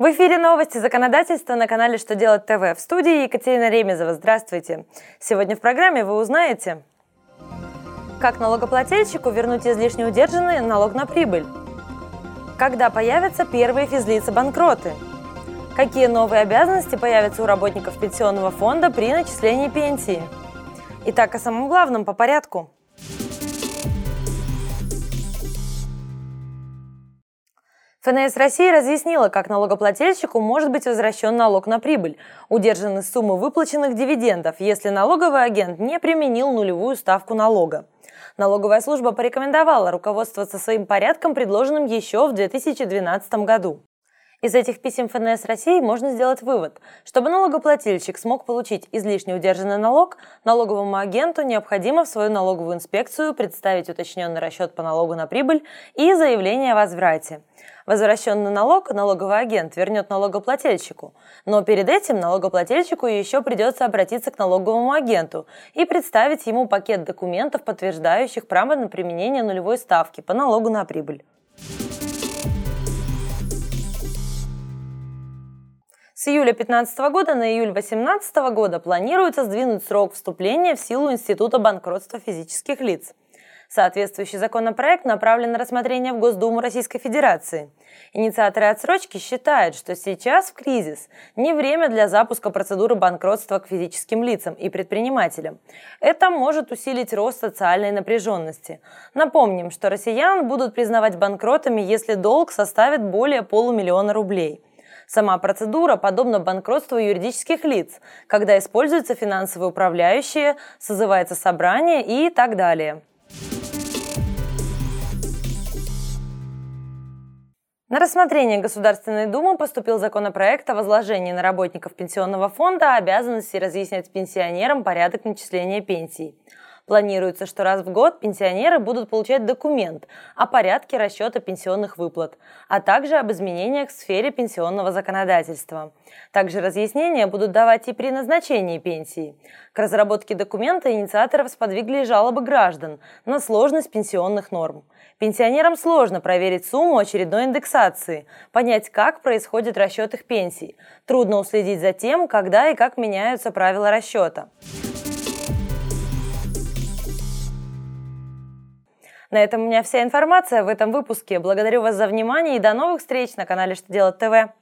В эфире новости законодательства на канале «Что делать ТВ». В студии Екатерина Ремезова. Здравствуйте. Сегодня в программе вы узнаете, как налогоплательщику вернуть излишне удержанный налог на прибыль, когда появятся первые физлицы-банкроты, какие новые обязанности появятся у работников пенсионного фонда при начислении пенсии. Итак, о самом главном по порядку – ФНС России разъяснила, как налогоплательщику может быть возвращен налог на прибыль, удержанный суммы выплаченных дивидендов, если налоговый агент не применил нулевую ставку налога. Налоговая служба порекомендовала руководствоваться своим порядком, предложенным еще в 2012 году. Из этих писем ФНС России можно сделать вывод. Чтобы налогоплательщик смог получить излишне удержанный налог, налоговому агенту необходимо в свою налоговую инспекцию представить уточненный расчет по налогу на прибыль и заявление о возврате. Возвращенный налог налоговый агент вернет налогоплательщику, но перед этим налогоплательщику еще придется обратиться к налоговому агенту и представить ему пакет документов, подтверждающих право на применение нулевой ставки по налогу на прибыль. С июля 2015 года на июль 2018 года планируется сдвинуть срок вступления в силу Института банкротства физических лиц. Соответствующий законопроект направлен на рассмотрение в Госдуму Российской Федерации. Инициаторы отсрочки считают, что сейчас в кризис не время для запуска процедуры банкротства к физическим лицам и предпринимателям. Это может усилить рост социальной напряженности. Напомним, что россиян будут признавать банкротами, если долг составит более полумиллиона рублей – Сама процедура подобна банкротству юридических лиц, когда используются финансовые управляющие, созывается собрание и так далее. На рассмотрение Государственной Думы поступил законопроект о возложении на работников пенсионного фонда обязанности разъяснять пенсионерам порядок начисления пенсий. Планируется, что раз в год пенсионеры будут получать документ о порядке расчета пенсионных выплат, а также об изменениях в сфере пенсионного законодательства. Также разъяснения будут давать и при назначении пенсии. К разработке документа инициаторов сподвигли жалобы граждан на сложность пенсионных норм. Пенсионерам сложно проверить сумму очередной индексации, понять, как происходит расчет их пенсий. Трудно уследить за тем, когда и как меняются правила расчета. На этом у меня вся информация в этом выпуске. Благодарю вас за внимание и до новых встреч на канале «Что делать ТВ».